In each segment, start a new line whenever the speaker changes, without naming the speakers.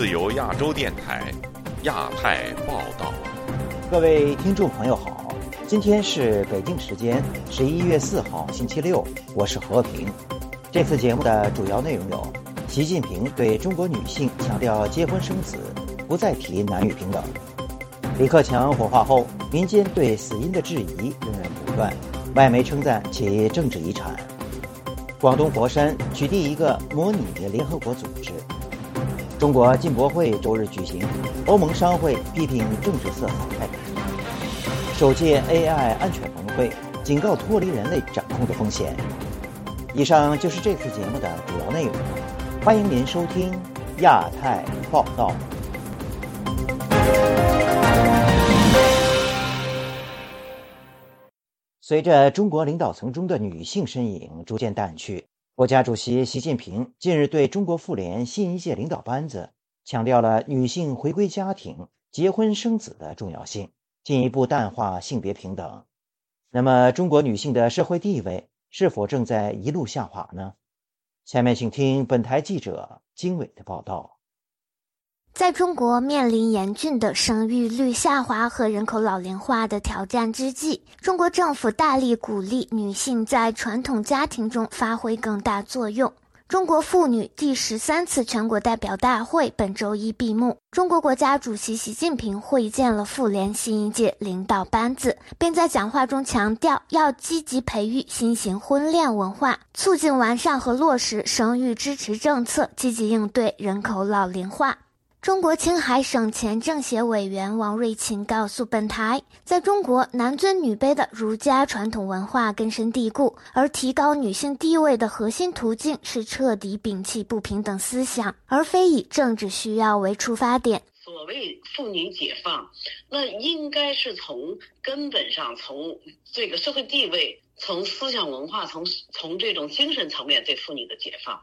自由亚洲电台，亚太报道。
各位听众朋友好，今天是北京时间十一月四号星期六，我是和平。这次节目的主要内容有：习近平对中国女性强调结婚生子，不再提男女平等；李克强火化后，民间对死因的质疑仍然不断，外媒称赞其政治遗产；广东佛山取缔一个模拟联合国组织；中国进博会周日举行，欧盟商会批评政治色彩；首届 AI 安全峰会警告脱离人类掌控的风险。以上就是这次节目的主要内容，欢迎您收听亚太报道。随着中国领导层中的女性身影逐渐淡去，国家主席习近平近日对中国妇联新一届领导班子强调了女性回归家庭、结婚生子的重要性，进一步淡化性别平等。那么，中国女性的社会地位？是否正在一路下滑呢？下面请听本台记者金伟的报道。
在中国面临严峻的生育率下滑和人口老龄化的挑战之际，中国政府大力鼓励女性在传统家庭中发挥更大作用。中国妇女第十三次全国代表大会本周一闭幕，中国国家主席习近平会见了妇联新一届领导班子，并在讲话中强调要积极培育新型婚恋文化，促进完善和落实生育支持政策，积极应对人口老龄化。中国青海省前政协委员王瑞琴告诉本台，在中国男尊女卑的儒家传统文化根深蒂固，而提高女性地位的核心途径是彻底摒弃不平等思想，而非以政治需要为出发点。
所谓妇女解放，那应该是从根本上，从这个社会地位。从思想文化，从从这种精神层面对妇女的解放，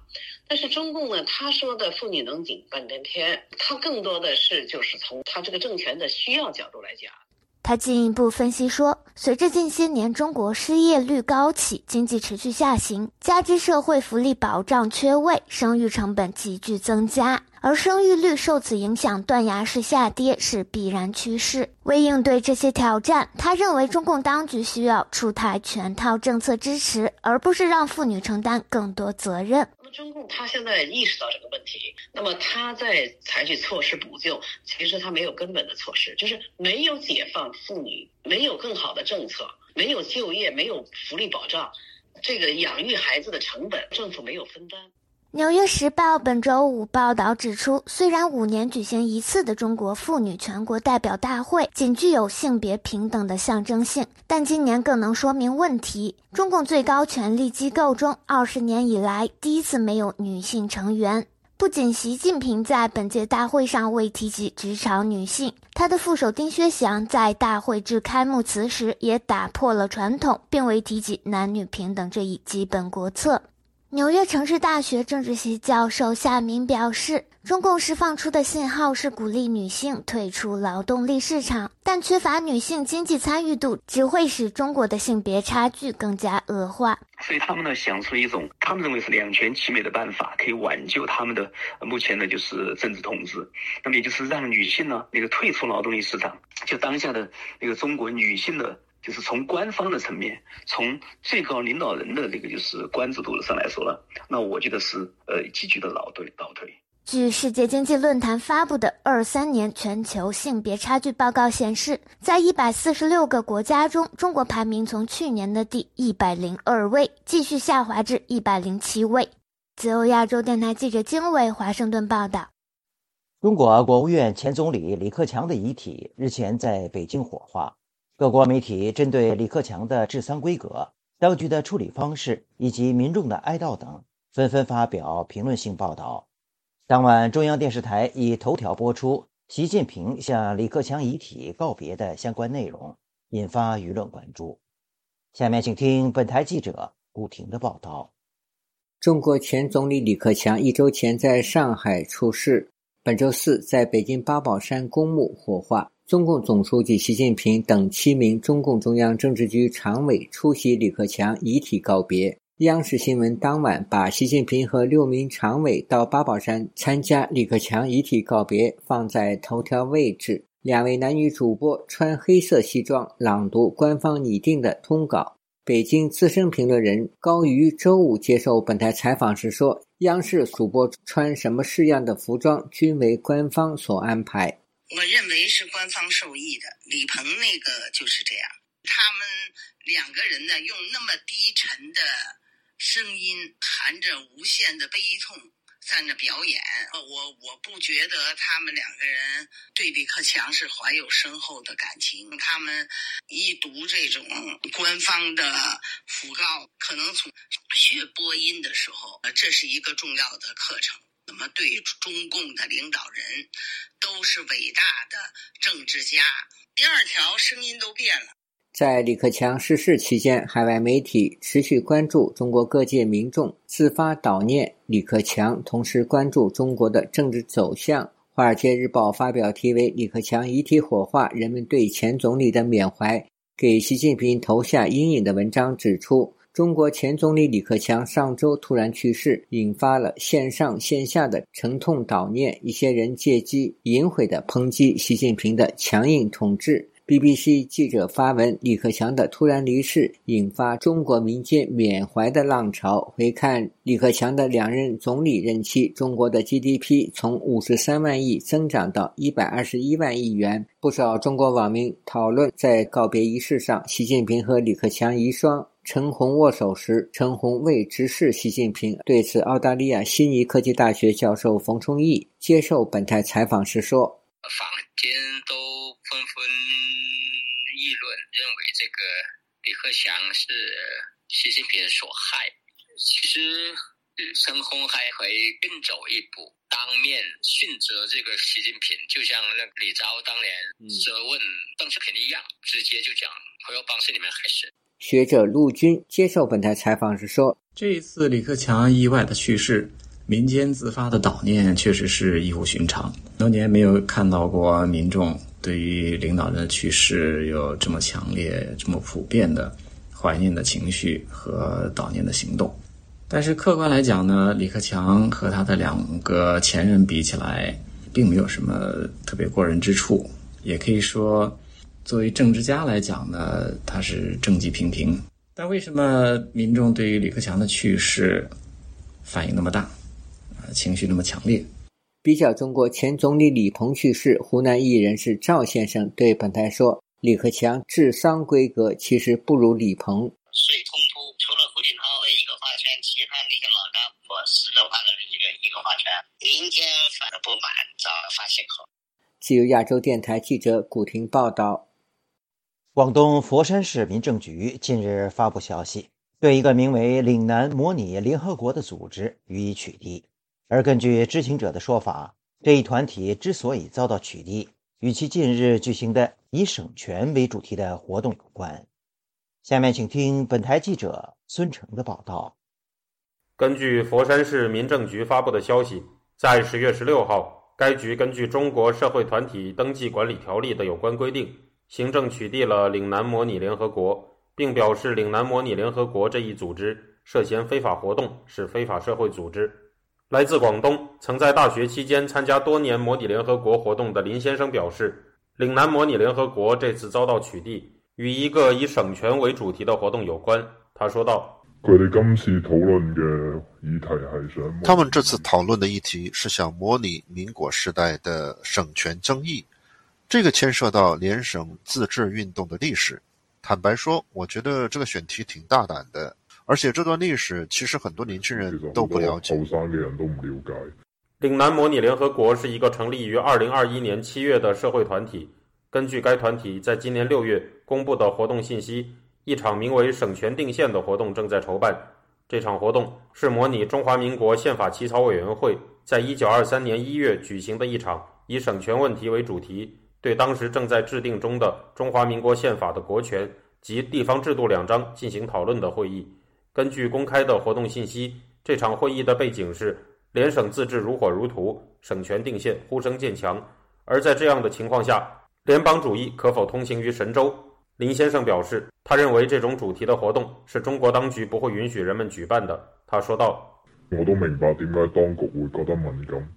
但是中共呢，他说的妇女能顶半边天，他更多的是就是从他这个政权的需要角度来讲。
他进一步分析说，随着近些年中国失业率高企，经济持续下行，加之社会福利保障缺位，生育成本急剧增加，而生育率受此影响断崖式下跌是必然趋势。为应对这些挑战，他认为中共当局需要出台全套政策支持，而不是让妇女承担更多责任。
那么中共他现在意识到这个问题，那么他在采取措施补救，其实他没有根本的措施，就是没有解放妇女，没有更好的政策，没有就业，没有福利保障，这个养育孩子的成本政府没有分担。
《纽约时报》本周五报道指出，虽然五年举行一次的中国妇女全国代表大会仅具有性别平等的象征性，但今年更能说明问题。中共最高权力机构中，二十年以来第一次没有女性成员。不仅习近平在本届大会上未提及职场女性，他的副手丁薛祥在大会致开幕词时也打破了传统，并未提及男女平等这一基本国策。纽约城市大学政治系教授夏明表示，中共释放出的信号是鼓励女性退出劳动力市场，但缺乏女性经济参与度只会使中国的性别差距更加恶化。
所以他们呢想出一种他们认为是两全其美的办法，可以挽救他们的目前的就是政治统治。那么也就是让女性呢那个退出劳动力市场，就当下的那个中国女性的。就是从官方的层面，从最高领导人的这个就是关注度上来说了，那我觉得是呃急剧的倒退倒退。
据世界经济论坛发布的二三年全球性别差距报告显示，在一百四十六个国家中，中国排名从去年的第一百零二位继续下滑至一百零七位。自由亚洲电台记者经纬华盛顿报道。
中国国务院前总理李克强的遗体日前在北京火化。各国媒体针对李克强的治丧规格、当局的处理方式以及民众的哀悼等，纷纷发表评论性报道。当晚，中央电视台以头条播出习近平向李克强遗体告别的相关内容，引发舆论关注。下面请听本台记者古婷的报道：
中国前总理李克强一周前在上海出事，本周四在北京八宝山公墓火化。中共总书记习近平等七名中共中央政治局常委出席李克强遗体告别。央视新闻当晚把习近平和六名常委到八宝山参加李克强遗体告别放在头条位置。两位男女主播穿黑色西装朗读官方拟定的通稿。北京资深评论人高瑜周五接受本台采访时说：“央视主播穿什么式样的服装，均为官方所安排。
我认为是官方授意的。李鹏那个就是这样，他们两个人呢，用那么低沉的。”声音含着无限的悲痛，在那表演。我我不觉得他们两个人对李克强是怀有深厚的感情。他们一读这种官方的讣告，可能从学播音的时候，这是一个重要的课程。怎么对中共的领导人都是伟大的政治家？第二条声音都变了。
在李克强逝世期间，海外媒体持续关注中国各界民众自发悼念李克强，同时关注中国的政治走向。《华尔街日报》发表题为《李克强遗体火化，人们对前总理的缅怀给习近平投下阴影》的文章指出，中国前总理李克强上周突然去世，引发了线上线下的沉痛悼念。一些人借机淫秽地抨击习近平的强硬统治。BBC 记者发文：李克强的突然离世引发中国民间缅怀的浪潮。回看李克强的两任总理任期，中国的 GDP 从五十三万亿增长到一百二十一万亿元。不少中国网民讨论，在告别仪式上，习近平和李克强遗孀陈红握手时，陈红未直视习近平。对此，澳大利亚悉尼科技大学教授冯崇义接受本台采访时说：“
坊间都纷纷。”议论认为这个李克强是习近平所害，其实陈红还可以更走一步，当面训责这个习近平，就像那李钊当年责问邓小平一样，直接就讲我要帮是你们害死。
学者陆军接受本台采访时说：“
这一次李克强意外的去世，民间自发的悼念确实是异乎寻常，多年没有看到过民众。”对于领导人的去世有这么强烈、这么普遍的怀念的情绪和悼念的行动，但是客观来讲呢，李克强和他的两个前任比起来，并没有什么特别过人之处。也可以说，作为政治家来讲呢，他是政绩平平。但为什么民众对于李克强的去世反应那么大，啊，情绪那么强烈？
比较中国前总理李鹏去世，湖南艺人是赵先生对本台说：“李克强治丧规格其实不如李鹏。
最冲突除了胡锦涛一个划圈，其他那些老干部十个划了一个一个划圈，民间反而不满找发泄口。”
自由亚洲电台记者古婷报道。
广东佛山市民政局近日发布消息，对一个名为“岭南模拟联合国”的组织予以取缔。而根据知情者的说法，这一团体之所以遭到取缔，与其近日举行的以省权为主题的活动有关。下面请听本台记者孙成的报道。
根据佛山市民政局发布的消息，在十月十六号，该局根据《中国社会团体登记管理条例》的有关规定，行政取缔了岭南模拟联合国，并表示岭南模拟联合国这一组织涉嫌非法活动，是非法社会组织。来自广东，曾在大学期间参加多年模拟联合国活动的林先生表示，岭南模拟联合国这次遭到取缔，与一个以省权为主题的活动有关。他说道：“
他们今次讨论的议题是想，
他们这次讨论的议题是想模拟民国时代的省权争议，这个牵涉到联省自治运动的历史。坦白说，我觉得这个选题挺大胆的。”而且这段历史其实很多年轻人都不了解。
岭南模拟联合国是一个成立于二零二一年七月的社会团体。根据该团体在今年六月公布的活动信息，一场名为“省权定宪”的活动正在筹办。这场活动是模拟中华民国宪法起草委员会在一九二三年一月举行的一场以省权问题为主题，对当时正在制定中的中华民国宪法的国权及地方制度两章进行讨论的会议。根据公开的活动信息，这场会议的背景是联省自治如火如荼，省权定宪呼声渐强。而在这样的情况下，联邦主义可否通行于神州？林先生表示，他认为这种主题的活动是中国当局不会允许人们举办的。他说道：“
我都明白点解当局会觉得敏感，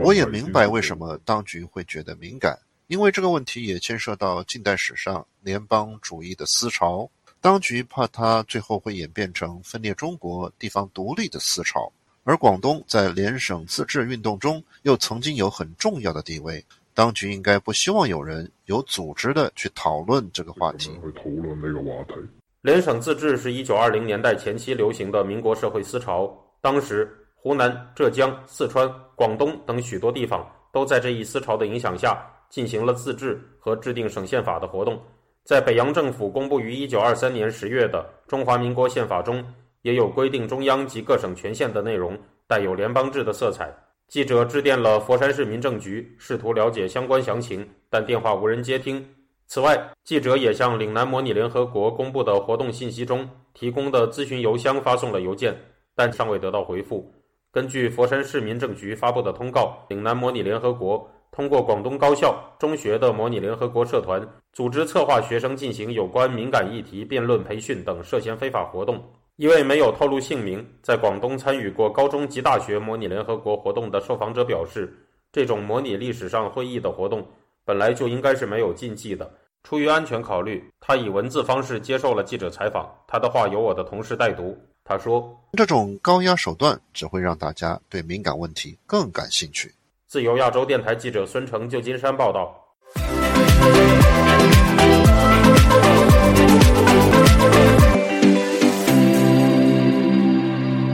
我也明白为什么当局会觉得敏感，因为这个问题也牵涉到近代史上联邦主义的思潮，当局怕它最后会演变成分裂中国、地方独立的思潮。而广东在联省自治运动中又曾经有很重要的地位。”当局应该不希望有人有组织的去讨论这个话题。
去討論呢個話題。
聯省自治是一九二零年代前期流行的民国社会思潮。當時，湖南、浙江、四川、广东等许多地方都在这一思潮的影响下进行了自治和制定省宪法的活动。在北洋政府公布于一九二三年十月的《中华民国宪法》中，也有规定中央及各省权限的内容，带有联邦制的色彩。记者致电了佛山市民政局，试图了解相关详情，但电话无人接听。此外，记者也向岭南模拟联合国公布的活动信息中提供的咨询邮箱发送了邮件，但尚未得到回复。根据佛山市民政局发布的通告，岭南模拟联合国通过广东高校、中学的模拟联合国社团组织策划学生进行有关敏感议题辩论培训等涉嫌非法活动。一位没有透露姓名，在广东参与过高中及大学模拟联合国活动的受访者表示，这种模拟历史上会议的活动本来就应该是没有禁忌的。出于安全考虑，他以文字方式接受了记者采访。他的话由我的同事代读。他说：“
这种高压手段只会让大家对敏感问题更感兴趣。”
自由亚洲电台记者孙成，旧金山报道。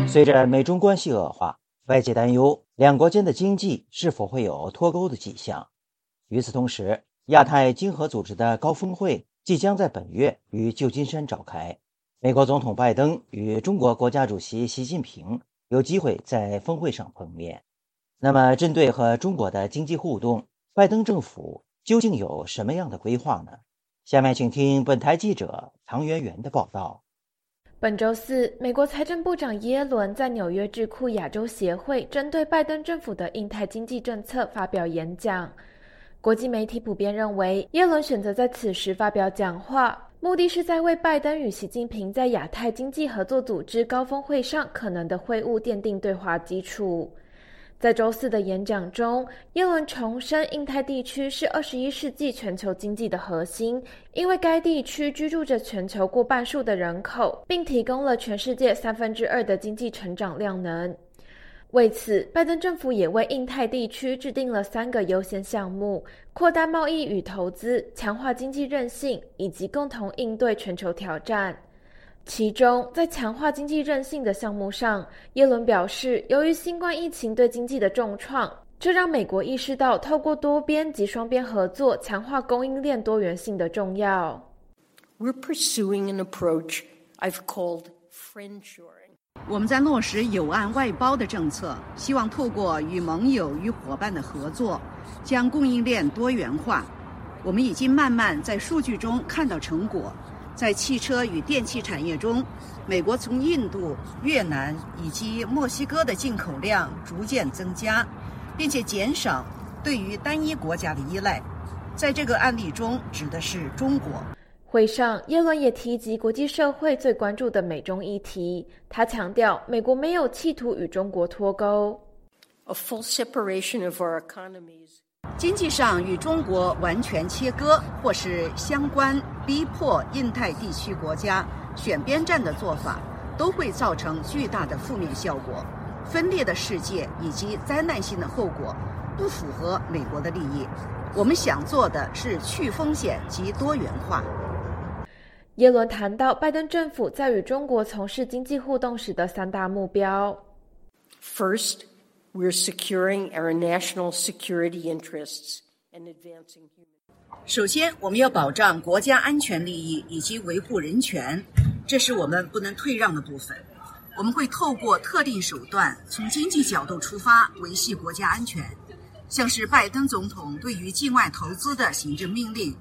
随着美中关系恶化，外界担忧两国间的经济是否会有脱钩的迹象。与此同时，亚太经合组织的高峰会即将在本月于旧金山召開，美国总统拜登与中国国家主席习近平有机会在峰会上碰面。那么，针对和中国的经济互动，拜登政府究竟有什么样的规划呢？下面请听本台记者唐媛媛的报道。
本周四，美国财政部长耶伦在纽约智库亚洲协会针对拜登政府的印太经济政策发表演讲。国际媒体普遍认为，耶伦选择在此时发表讲话，目的是在为拜登与习近平在亚太经济合作组织高峰会上可能的会晤奠定对话基础。在周四的演讲中，耶伦重申印太地区是二十一世纪全球经济的核心，因为该地区居住着全球过半数的人口，并提供了全世界三分之二的经济成长量能。为此，拜登政府也为印太地区制定了三个优先项目：扩大贸易与投资、强化经济韧性，以及共同应对全球挑战。其中，在强化经济韧性的项目上，耶伦表示，由于新冠疫情对经济的重创，这让美国意识到透过多边及双边合作强化供应链多元性的重要。
We're pursuing an approach I've called friendshoring.
我们在落实友岸外包的政策，希望透过与盟友与伙伴的合作，将供应链多元化。我们已经慢慢在数据中看到成果。在汽车与电器产业中，美国从印度、越南以及墨西哥的进口量逐渐增加，并且减少对于单一国家的依赖。在这个案例中，指的是中国。
會上，耶伦也提及国际社会最关注的美中议题。他强调，美国没有企图与中国脱钩。
A full separation of our economies.
经济上与中国完全切割，或是相关逼迫印太地区国家选边站的做法，都会造成巨大的负面效果。分裂的世界以及灾难性的后果，不符合美国的利益。我们想做的是去风险及多元化。
耶伦谈到拜登政府在与中国从事经济互动时的三大目标
：First。We're securing our national security interests and advancing human.
首先，我们要保障国家安全利益以及维护人权，这是我们不能退让的部分。我们会透过特定手段，从经济角度出发，维系国家安全，像是拜登总统对于境外投资的行政命令。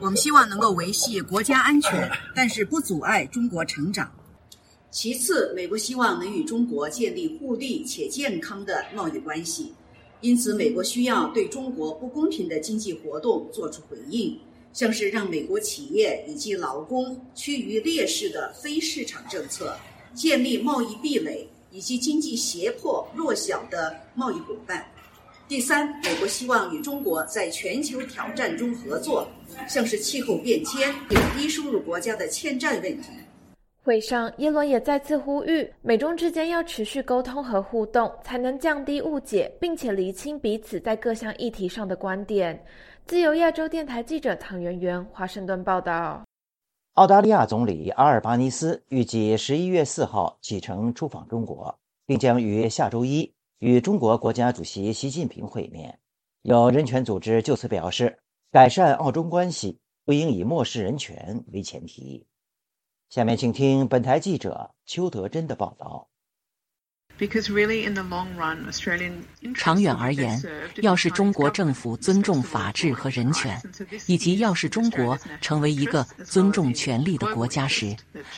我们希望能够维系国家安全，但是不阻碍中国成长。其次，美国希望能与中国建立互利且健康的贸易关系，因此美国需要对中国不公平的经济活动作出回应，像是让美国企业以及劳工趋于劣势的非市场政策，建立贸易壁垒以及经济胁迫弱小的贸易伙伴。第三，美国希望与中国在全球挑战中合作，像是气候变迁、有低收入国家的欠债问题。
会上，耶伦也再次呼吁美中之间要持续沟通和互动，才能降低误解，并且厘清彼此在各项议题上的观点。自由亚洲电台记者唐媛媛华盛顿报道。
澳大利亚总理阿尔巴尼斯预计十一月四号启程出访中国，并将于下周一与中国国家主席习近平会面。有人权组织就此表示，改善澳中关系不应以漠视人权为前提。下面请听本台记者邱德珍的报道。
长远而言，要是中国政府尊重法治和人权，以及要是中国成为一个尊重权利的国家时，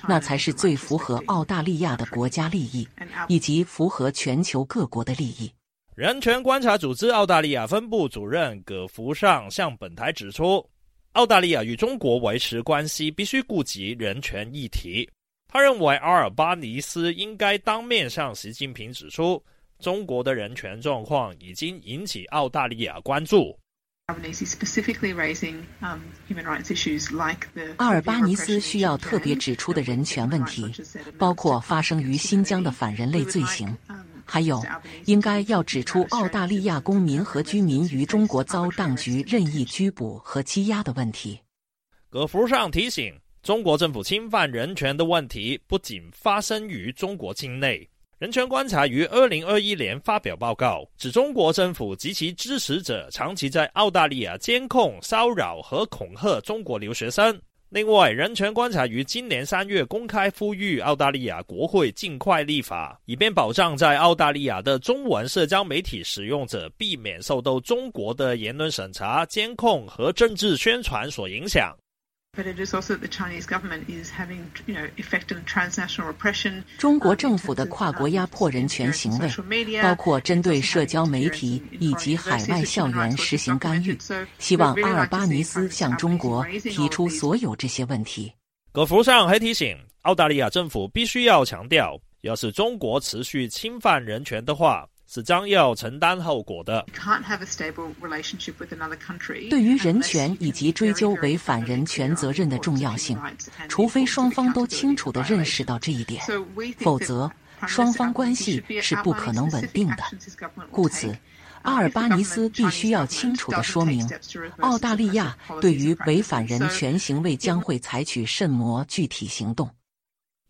那才是最符合澳大利亚的国家利益，以及符合全球各国的利益。
人权观察组织澳大利亚分部主任葛福尚向本台指出，澳大利亚与中国维持关系必须顾及人权议题。他认为阿尔巴尼斯应该当面向习近平指出，中国的人权状况已经引起澳大利亚关注。
阿尔巴尼斯需要特别指出的人权问题，包括发生于新疆的反人类罪行，还有应该要指出澳大利亚公民和居民于中国遭当局任意拘捕和羁押的问题。
葛福上提醒。中国政府侵犯人权的问题不仅发生于中国境内。人权观察于二零二一年发表报告，指中国政府及其支持者长期在澳大利亚监控、骚扰和恐吓中国留学生。另外，人权观察于今年三月公开呼吁澳大利亚国会尽快立法，以便保障在澳大利亚的中文社交媒体使用者避免受到中国的言论审查、监控和政治宣传所影响。
中国政府的跨国压迫人权行为，包括针对社交媒体以及海外校园实行干预。希望阿尔巴尼斯向中国提出所有这些问题。
葛福上还提醒，澳大利亚政府必须要强调，要是中国持续侵犯人权的话。是将要承担后果的。
对于人权以及追究违反人权责任的重要性，除非双方都清楚地认识到这一点，否则双方关系是不可能稳定的。故此，阿尔巴尼斯必须要清楚地说明，澳大利亚对于违反人权行为将会采取甚么具体行动。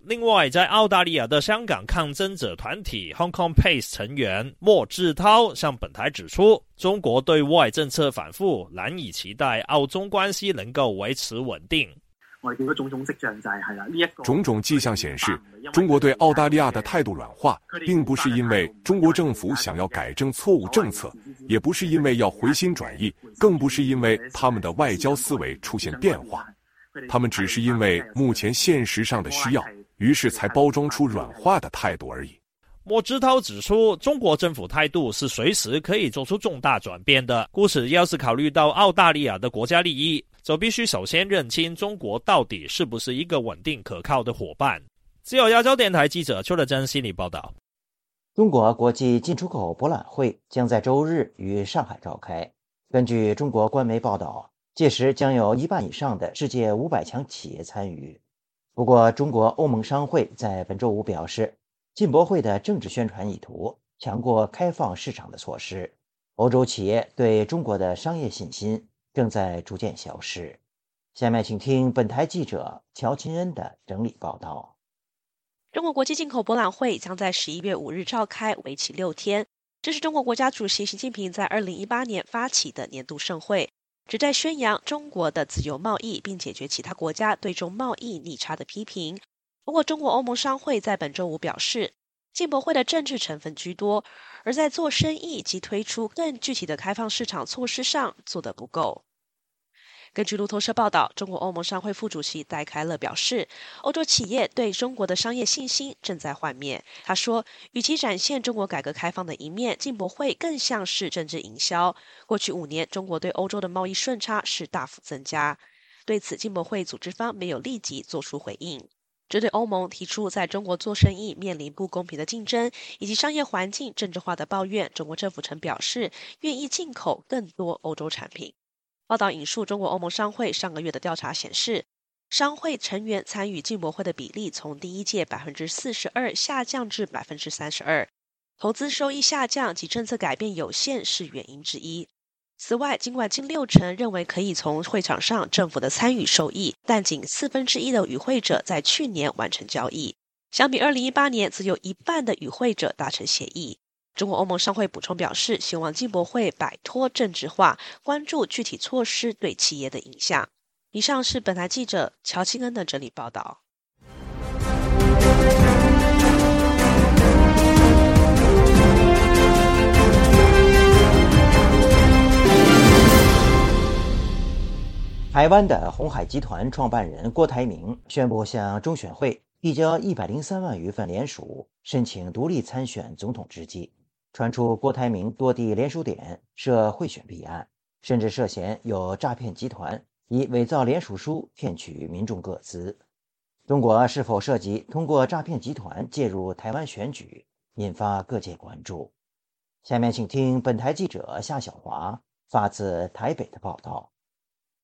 另外，在澳大利亚的香港抗争者团体 Hong Kong Pace 成员莫志涛向本台指出，中国对外政策反复，难以期待澳中关系能够维持稳定。
我哋見到種種跡象就係係啦，呢一個
種種跡象顯示，中國對澳大利亞的態度軟化，並不是因為中國政府想要改正錯誤政策，也不是因為要回心轉意，更不是因為他們的外交思維出現變化，他們只是因為目前現實上的需要。於是才包装出软化的态度而已。
莫之涛指出，中国政府态度是随时可以做出重大转变的。故此，要是考虑到澳大利亚的国家利益，就必须首先认清中国到底是不是一个稳定可靠的伙伴。自由亚洲电台记者邱德珍悉尼报道。
中国国际进出口博览会将在周日於上海召开。根据中国官媒报道，届时将有一半以上的世界五百强企業參與。不过，中国欧盟商会在本周五表示，进博会的政治宣传意图强过开放市场的措施。欧洲企业对中国的商业信心正在逐渐消失。下面请听本台记者乔钦恩的整理报道。
中国国际进口博览会将在十一月五日召开，为期六天。这是中国国家主席习近平在二零一八年发起的年度盛会。旨在宣扬中国的自由贸易，并解决其他国家对中贸易逆差的批评。不过，中国欧盟商会在本周五表示，进博会的政治成分居多，而在做生意及推出更具体的开放市场措施上做得不够。根据路透社报道，中国欧盟商会副主席戴开乐表示，欧洲企业对中国的商业信心正在幻灭。他说：“与其展现中国改革开放的一面，进博会更像是政治营销。过去五年，中国对欧洲的贸易顺差是大幅增加。对此，进博会组织方没有立即做出回应。针对欧盟提出在中国做生意面临不公平的竞争以及商业环境政治化的抱怨，中国政府曾表示愿意进口更多欧洲产品。报道引述中国欧盟商会上个月的调查显示，商会成员参与进博会的比例从第一届百分之四十二下降至百分之三十二，投资收益下降及政策改变有限是原因之一。此外，尽管近六成认为可以从会场上政府的参与受益，但仅四分之一的与会者在去年完成交易。相比二零一八年，只有一半的与会者达成协议。中国欧盟商会补充表示，希望进博会摆脱政治化，关注具体措施对企业的影响。以上是本台记者乔清恩的整理报道。
台湾的红海集团创办人郭台铭宣布向中选会递交一百零三万余份联署，申请独立参选总统之际，传出郭台铭多地联署点设贿选弊案，甚至涉嫌有诈骗集团以伪造联署书骗取民众个资。中国是否涉及通过诈骗集团介入台湾选举，引发各界关注。下面请听本台记者夏小华发自台北的报道。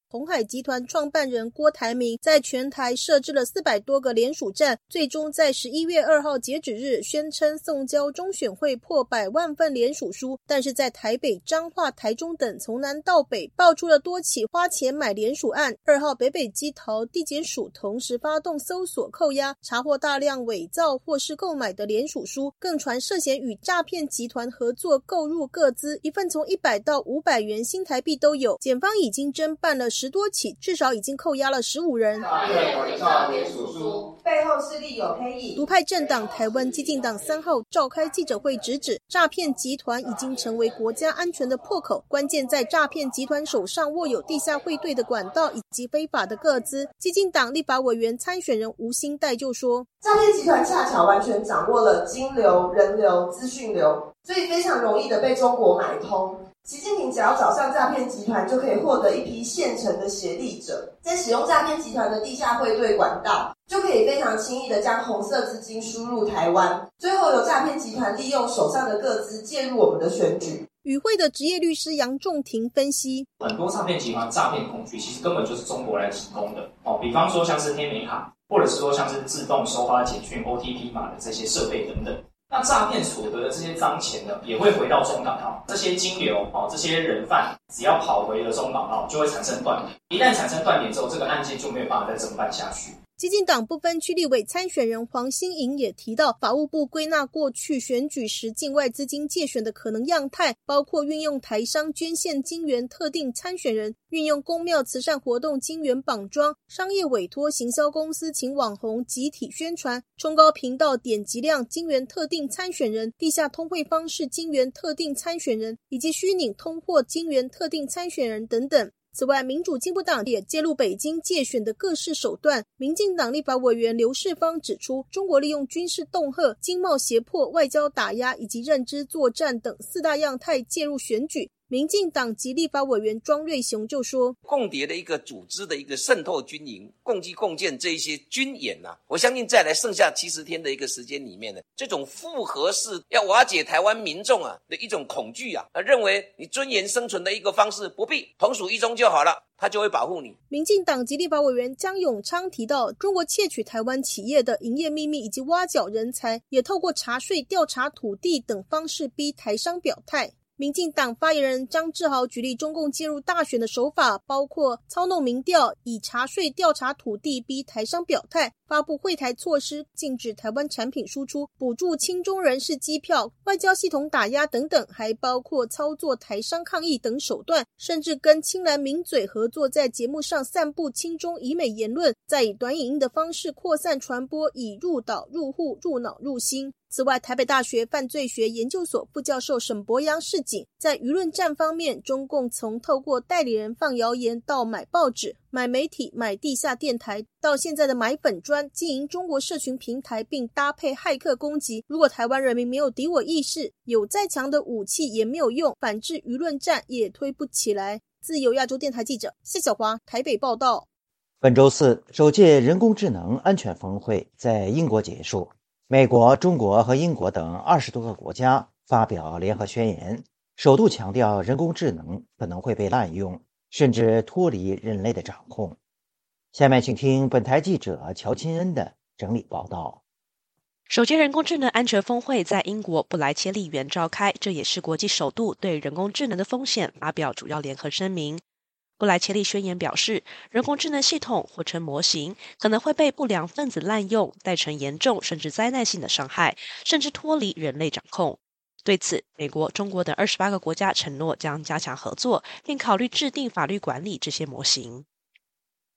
鸿海集团创办人郭台铭在全台设置了四百多个联署站，最终在十一月二号截止日宣称送交中选会破百万份联署书，但是在台北、彰化、台中等从南到北爆出了多起花钱买联署案。二号北北基桃地检署同时发动搜索扣押，查获大量伪造或是购买的联署书，更传涉嫌与诈骗集团合作购入各资，一份从一百到五百元新台币都有。检方已经侦办了。十多起，至少已经扣押了十五人。
背后势力有黑影。
独派政党台湾激进党三号召开记者会，直指诈骗集团已经成为国家安全的破口，关键在诈骗集团手上握有地下汇兑的管道以及非法的个资。激进党立法委员参选人吴兴代就说：“
诈骗集团恰巧完全掌握了金流、人流、资讯流，所以非常容易的被中国买通。”习近平只要找上诈骗集团，就可以获得一批现成的协力者，在使用诈骗集团的地下汇兑管道，就可以非常轻易的将红色资金输入台湾，最后由诈骗集团利用手上的各资介入我们的选举。
与会的职业律师杨仲庭分析，
很多诈骗集团诈骗工具其实根本就是中国来提供的哦，比方说像是天美卡，或者是说像是自动收发简讯 OTP 码的这些设备等等。那诈骗所得的这些脏钱呢，也会回到中港澳。这些金流哦，这些人贩只要跑回了中港澳，就会产生断点。一旦产生断点之后，这个案件就没有办法再侦办下去。
基金党不分区立委参选人黄新颖也提到，法务部归纳过去选举时境外资金借选的可能样态，包括运用台商捐献金元特定参选人，运用公庙慈善活动金元绑桩，商业委托行销公司请网红集体宣传，冲高频道点击量金元特定参选人，地下通汇方式金元特定参选人，以及虚拟通货金元特定参选人等等。此外，民主进步党也揭露北京借选的各式手段。民进党立法委员刘世芳指出，中国利用军事恫吓、经贸胁迫、外交打压以及认知作战等四大样态介入选举。民进党及立法委员庄瑞雄就说：“
共谍的一个组织的一个渗透军营、共击共建这一些军演呐，我相信再来剩下七十天的一个时间里面呢，这种复合式要瓦解台湾民众啊的一种恐惧啊，认为你尊严生存的一个方式不必同属一中就好了，他就会保护你。”
民进党及立法委员江永昌提到，中国窃取台湾企业的营业秘密以及挖角人才，也透过查税、调查土地等方式逼台商表态。民进党发言人张志豪举例，中共介入大选的手法包括操弄民调、以查税、调查土地、逼台商表态、发布会台措施、禁止台湾产品输出、补助亲中人士机票、外交系统打压等等，还包括操作台商抗议等手段，甚至跟青蓝名嘴合作，在节目上散布亲中以美言论，再以短影音的方式扩散传播，以入岛、入户、入脑、入心。此外，台北大学犯罪学研究所副教授沈博阳示警，在舆论战方面，中共从透过代理人放谣言，到买报纸、买媒体、买地下电台，到现在的买粉砖、经营中国社群平台，并搭配骇客攻击。如果台湾人民没有敌我意识，有再强的武器也没有用，反制舆论战也推不起来。自由亚洲电台记者谢小华台北报道。
本周四，首届人工智能安全峰会在英国结束。美国、中国和英国等二十多个国家发表联合宣言，首度强调人工智能可能会被滥用，甚至脱离人类的掌控。下面请听本台记者乔钦恩的整理报道。
首届人工智能安全峰会在英国布莱切利园召开，这也是国际首度对人工智能的风险发表主要联合声明。布莱切利宣言表示，人工智能系统或称模型可能会被不良分子滥用，带成严重甚至灾难性的伤害，甚至脱离人类掌控。对此，美国、中国等二十八个国家承诺将加强合作，并考虑制定法律管理这些模型。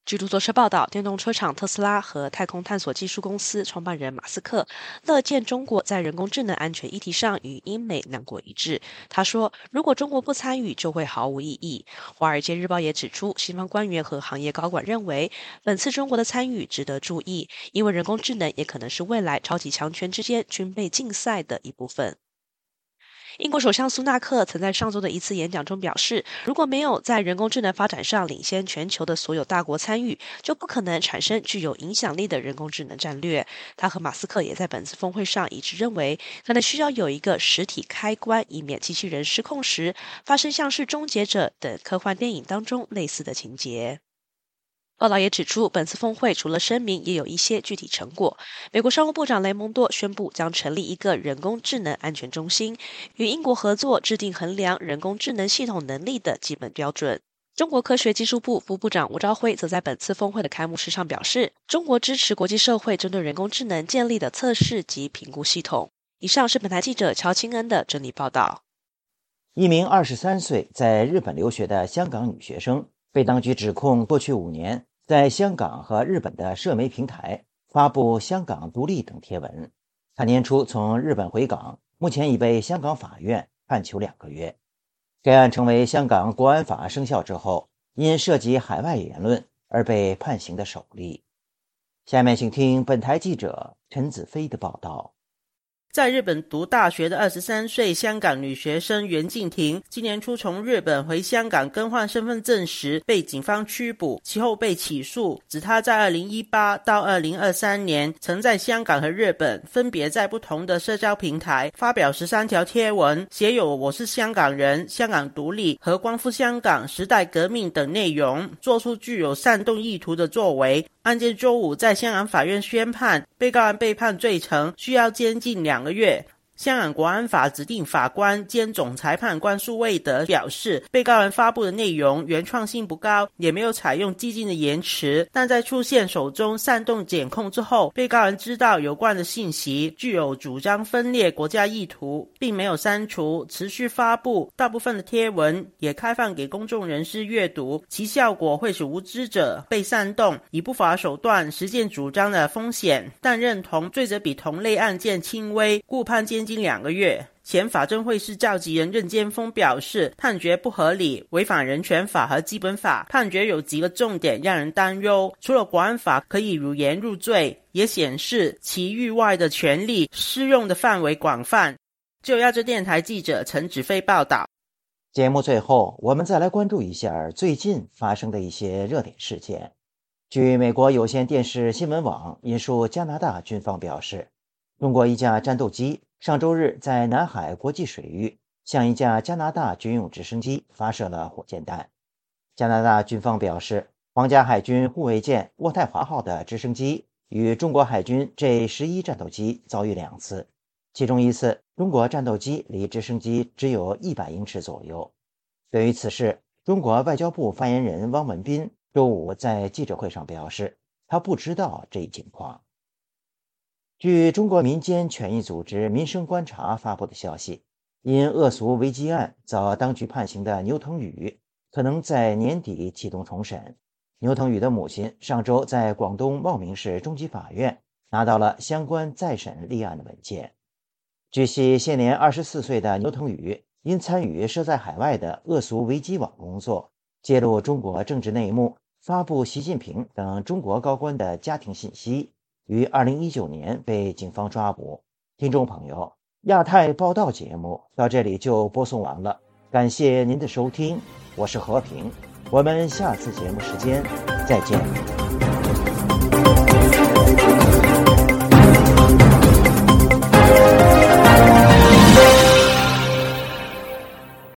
据路透社报道，电动车厂特斯拉和太空探索技术公司创办人马斯克乐见中国在人工智能安全议题上与英美两国一致。他说：“如果中国不参与，就会毫无意义。”《华尔街日报》也指出，西方官员和行业高管认为，本次中国的参与值得注意，因为人工智能也可能是未来超级强权之间军备竞赛的一部分。英国首相苏纳克曾在上周的一次演讲中表示，如果没有在人工智能发展上领先全球的所有大国参与，就不可能产生具有影响力的人工智能战略。他和马斯克也在本次峰会上一致认为，可能需要有一个实体开关，以免机器人失控时发生像是《终结者》等科幻电影当中类似的情节。报道也指出，本次峰会除了声明，也有一些具体成果。美国商务部长雷蒙多宣布将成立一个人工智能安全中心，与英国合作制定衡量人工智能系统能力的基本标准。中国科学技术部副部长吴朝辉则在本次峰会的开幕式上表示，中国支持国际社会针对人工智能建立的测试及评估系统。以上是本台记者乔清恩的整理报道。
一名二十三岁在日本留学的香港女学生被当局指控，过去五年。在香港和日本的社媒平台发布“香港独立”等贴文。他年初从日本回港，目前已被香港法院判囚两个月。该案成为香港国安法生效之后，因涉及海外言论而被判刑的首例。下面请听本台记者陈子飞的报道。
在日本读大学的二十三岁香港女学生袁静婷，今年初从日本回香港更换身份证时被警方拘捕，其后被起诉，指她在二零一八到二零二三年曾在香港和日本分别在不同的社交平台发表十三条贴文，写有“我是香港人”、“香港独立”和“光复香港”、“时代革命”等内容，做出具有煽动意图的作为。案件周五在香港法院宣判，被告人被判罪成，需要监禁两个月。香港国安法指定法官兼总裁判官苏卫德表示，被告人发布的内容原创性不高，也没有采用激进的言辞。但在出现手中煽动检控之后，被告人知道有关的信息具有主张分裂国家意图，并没有删除，持续发布。大部分的贴文也开放给公众人士阅读，其效果会使无知者被煽动，以不法手段实践主张的风险。但认同罪责比同类案件轻微，故判监。近两个月前，法政会市召集人任建峰表示，判决不合理，违反人权法和基本法。判决有几个重点让人担忧，除了国安法可以如言入罪，也显示其域外的权利适用的范围广泛。就亚洲电台记者陈子飞报道。
节目最后，我们再来关注一下最近发生的一些热点事件。据美国有线电视新闻网引述加拿大军方表示，中国一架战斗机。上周日，在南海国际水域向一架加拿大军用直升机发射了火箭弹。加拿大军方表示，皇家海军护卫舰渥太华号的直升机与中国海军 J 十一战斗机遭遇两次，其中一次中国战斗机离直升机只有一百英尺左右。对于此事，中国外交部发言人汪文斌周五在记者会上表示，他不知道这一情况。据中国民间权益组织“民生观察”发布的消息，因恶俗违纪案遭当局判刑的牛腾宇可能在年底启动重审。牛腾宇的母亲上周在广东茂名市中级法院拿到了相关再审立案的文件。据悉，现年二十四岁的牛腾宇因参与设在海外的恶俗维基网工作，揭露中国政治内幕，发布习近平等中国高官的家庭信息。于二零一九年被警方抓捕。听众朋友，亚太报道节目到这里就播送完了，感谢您的收听，我是和平，我们下次节目时间再见。